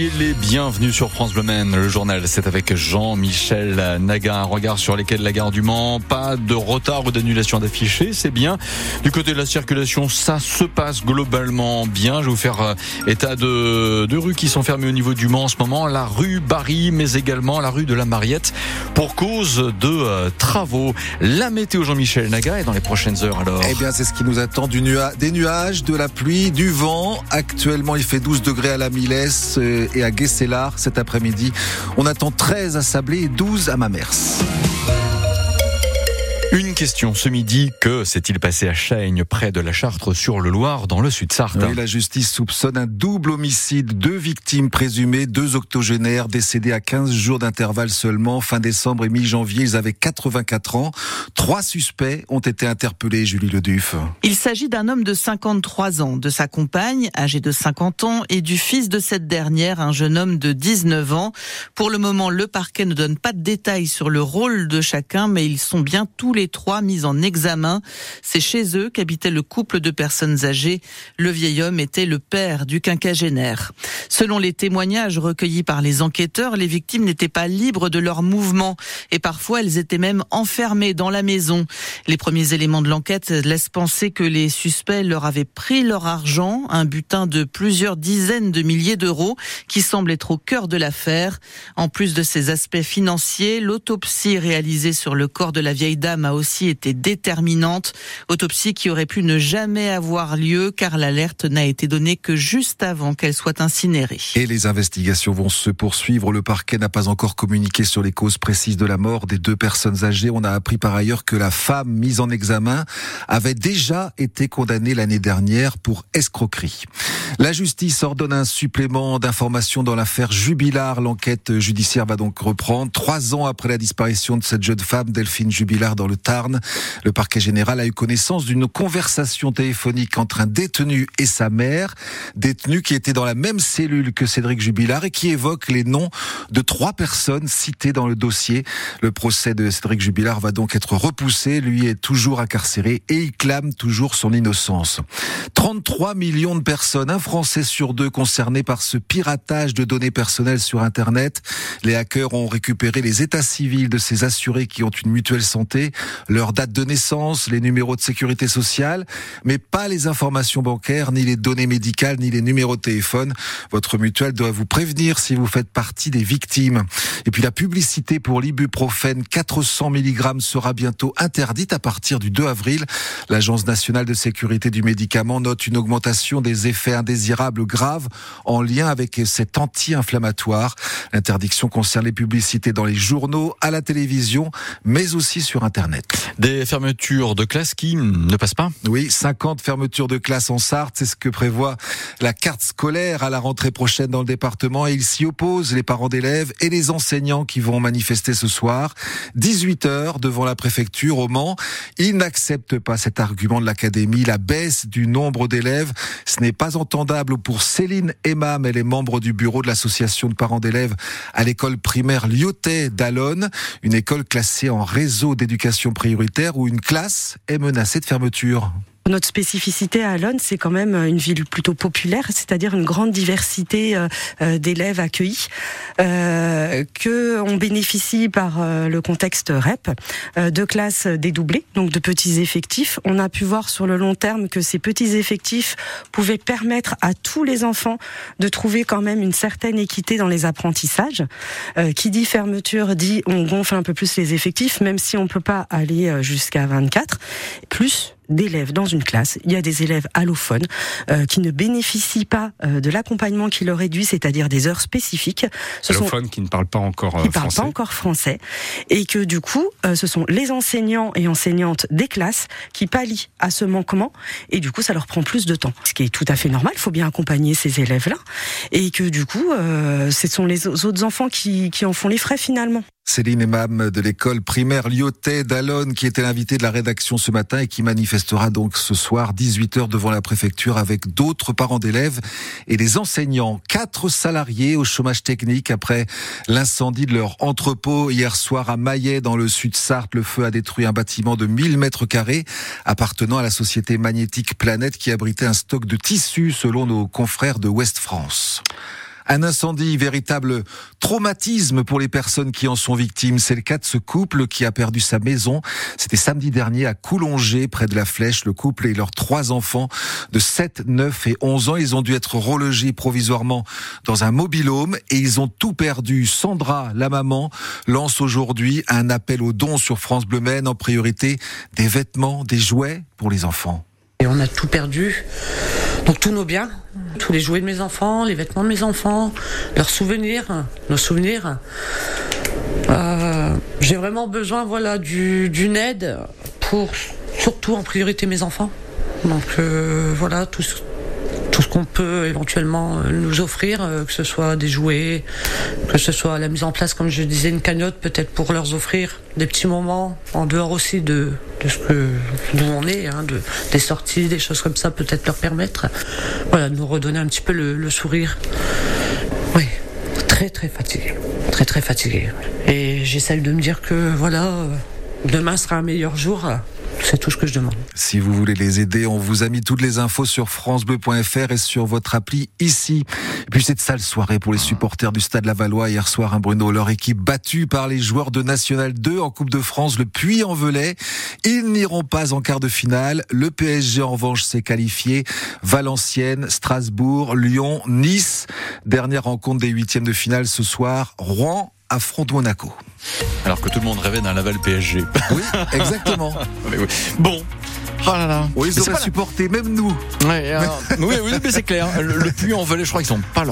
Soyez les bienvenus sur France Bleu Maine. Le journal, c'est avec Jean-Michel Naga. Un regard sur les quais de la gare du Mans. Pas de retard ou d'annulation d'affichés, c'est bien. Du côté de la circulation, ça se passe globalement bien. Je vais vous faire euh, état de deux rues qui sont fermées au niveau du Mans en ce moment. La rue Barry, mais également la rue de la Mariette pour cause de euh, travaux. La météo Jean-Michel Naga est dans les prochaines heures alors. Eh bien, c'est ce qui nous attend des nuages, de la pluie, du vent. Actuellement, il fait 12 degrés à la Milesse euh, et à Guesselard cet après-midi. On attend 13 à Sablé et 12 à Mamers. Une question ce midi, que s'est-il passé à Chaigne, près de la Chartre, sur le Loir, dans le Sud-Sarthe oui, La justice soupçonne un double homicide, deux victimes présumées, deux octogénaires décédés à 15 jours d'intervalle seulement. Fin décembre et mi-janvier, ils avaient 84 ans. Trois suspects ont été interpellés, Julie Leduf. Il s'agit d'un homme de 53 ans, de sa compagne, âgée de 50 ans, et du fils de cette dernière, un jeune homme de 19 ans. Pour le moment, le parquet ne donne pas de détails sur le rôle de chacun, mais ils sont bien tous les les trois mis en examen. C'est chez eux qu'habitait le couple de personnes âgées. Le vieil homme était le père du quinquagénaire. Selon les témoignages recueillis par les enquêteurs, les victimes n'étaient pas libres de leurs mouvements et parfois elles étaient même enfermées dans la maison. Les premiers éléments de l'enquête laissent penser que les suspects leur avaient pris leur argent, un butin de plusieurs dizaines de milliers d'euros qui semble être au cœur de l'affaire. En plus de ces aspects financiers, l'autopsie réalisée sur le corps de la vieille dame aussi été déterminante. Autopsie qui aurait pu ne jamais avoir lieu car l'alerte n'a été donnée que juste avant qu'elle soit incinérée. Et les investigations vont se poursuivre. Le parquet n'a pas encore communiqué sur les causes précises de la mort des deux personnes âgées. On a appris par ailleurs que la femme mise en examen avait déjà été condamnée l'année dernière pour escroquerie. La justice ordonne un supplément d'informations dans l'affaire Jubilard. L'enquête judiciaire va donc reprendre trois ans après la disparition de cette jeune femme, Delphine Jubilard, dans le Tarn. Le parquet général a eu connaissance d'une conversation téléphonique entre un détenu et sa mère, détenu qui était dans la même cellule que Cédric Jubilard et qui évoque les noms de trois personnes citées dans le dossier. Le procès de Cédric Jubilard va donc être repoussé. Lui est toujours incarcéré et il clame toujours son innocence. 33 millions de personnes, un Français sur deux concernés par ce piratage de données personnelles sur Internet. Les hackers ont récupéré les états civils de ces assurés qui ont une mutuelle santé leur date de naissance, les numéros de sécurité sociale, mais pas les informations bancaires, ni les données médicales, ni les numéros de téléphone. Votre mutuelle doit vous prévenir si vous faites partie des victimes. Et puis la publicité pour l'ibuprofène 400 mg sera bientôt interdite à partir du 2 avril. L'Agence nationale de sécurité du médicament note une augmentation des effets indésirables graves en lien avec cet anti-inflammatoire. L'interdiction concerne les publicités dans les journaux, à la télévision, mais aussi sur Internet. Des fermetures de classes qui ne passent pas Oui, 50 fermetures de classes en Sarthe, c'est ce que prévoit la carte scolaire à la rentrée prochaine dans le département et ils s'y opposent, les parents d'élèves et les enseignants qui vont manifester ce soir. 18 heures devant la préfecture au Mans. Ils n'acceptent pas cet argument de l'académie, la baisse du nombre d'élèves. Ce n'est pas entendable pour Céline Emam, elle est membre du bureau de l'association de parents d'élèves à l'école primaire Lyotet d'Alonne, une école classée en réseau d'éducation prioritaire où une classe est menacée de fermeture. Notre spécificité à Alonne, c'est quand même une ville plutôt populaire, c'est-à-dire une grande diversité euh, euh, d'élèves accueillis, euh, que on bénéficie par euh, le contexte REP de classes dédoublées, donc de petits effectifs. On a pu voir sur le long terme que ces petits effectifs pouvaient permettre à tous les enfants de trouver quand même une certaine équité dans les apprentissages. qui dit fermeture dit on gonfle un peu plus les effectifs, même si on peut pas aller jusqu'à 24. Plus d'élèves dans une classe. Il y a des élèves allophones euh, qui ne bénéficient pas euh, de l'accompagnement qui leur est dû, c'est-à-dire des heures spécifiques. Ce allophones qui ne parlent pas encore euh, qui parlent pas encore français et que du coup, euh, ce sont les enseignants et enseignantes des classes qui pallient à ce manquement et du coup, ça leur prend plus de temps. Ce qui est tout à fait normal. Il faut bien accompagner ces élèves-là et que du coup, ce sont les autres enfants qui, qui en font les frais finalement. Céline Emam de l'école primaire Lyotet d'Alonne qui était l'invité de la rédaction ce matin et qui manifestera donc ce soir 18h devant la préfecture avec d'autres parents d'élèves et des enseignants. Quatre salariés au chômage technique après l'incendie de leur entrepôt hier soir à Maillet dans le sud Sarthe. Le feu a détruit un bâtiment de 1000 mètres carrés appartenant à la société magnétique Planète qui abritait un stock de tissus selon nos confrères de Ouest France. Un incendie, véritable traumatisme pour les personnes qui en sont victimes. C'est le cas de ce couple qui a perdu sa maison. C'était samedi dernier à Coulongé, près de la Flèche. Le couple et leurs trois enfants de 7, 9 et 11 ans, ils ont dû être relogés provisoirement dans un mobilhome et ils ont tout perdu. Sandra, la maman, lance aujourd'hui un appel aux dons sur France Bleu Maine, en priorité des vêtements, des jouets pour les enfants. Et on a tout perdu. Donc tous nos biens, tous les jouets de mes enfants, les vêtements de mes enfants, leurs souvenirs, nos souvenirs. Euh, J'ai vraiment besoin voilà, d'une aide pour surtout en priorité mes enfants. Donc euh, voilà, tout, ce qu'on peut éventuellement nous offrir, euh, que ce soit des jouets, que ce soit la mise en place, comme je disais, une cagnotte peut-être pour leur offrir des petits moments, en dehors aussi de, de ce que d'où on est, hein, de, des sorties, des choses comme ça, peut-être leur permettre, voilà, de nous redonner un petit peu le, le sourire. Oui, très très fatigué, très très fatigué. Et j'essaie de me dire que voilà, euh, demain sera un meilleur jour. C'est tout ce que je demande. Si vous voulez les aider, on vous a mis toutes les infos sur francebleu.fr et sur votre appli ici. Et puis cette sale soirée pour les supporters du Stade Lavallois hier soir, un Bruno, leur équipe battue par les joueurs de National 2 en Coupe de France, le Puy-en-Velay. Ils n'iront pas en quart de finale. Le PSG en revanche s'est qualifié. Valenciennes, Strasbourg, Lyon, Nice. Dernière rencontre des huitièmes de finale ce soir. Rouen affronte Monaco. Alors que tout le monde rêvait d'un Laval PSG. Oui, exactement. oui. Bon. Oh là là. Oui, ils auraient supporté, même nous. Ouais, alors, oui, oui, mais c'est clair. Le, le puits en Velay, je crois qu'ils sont pas là.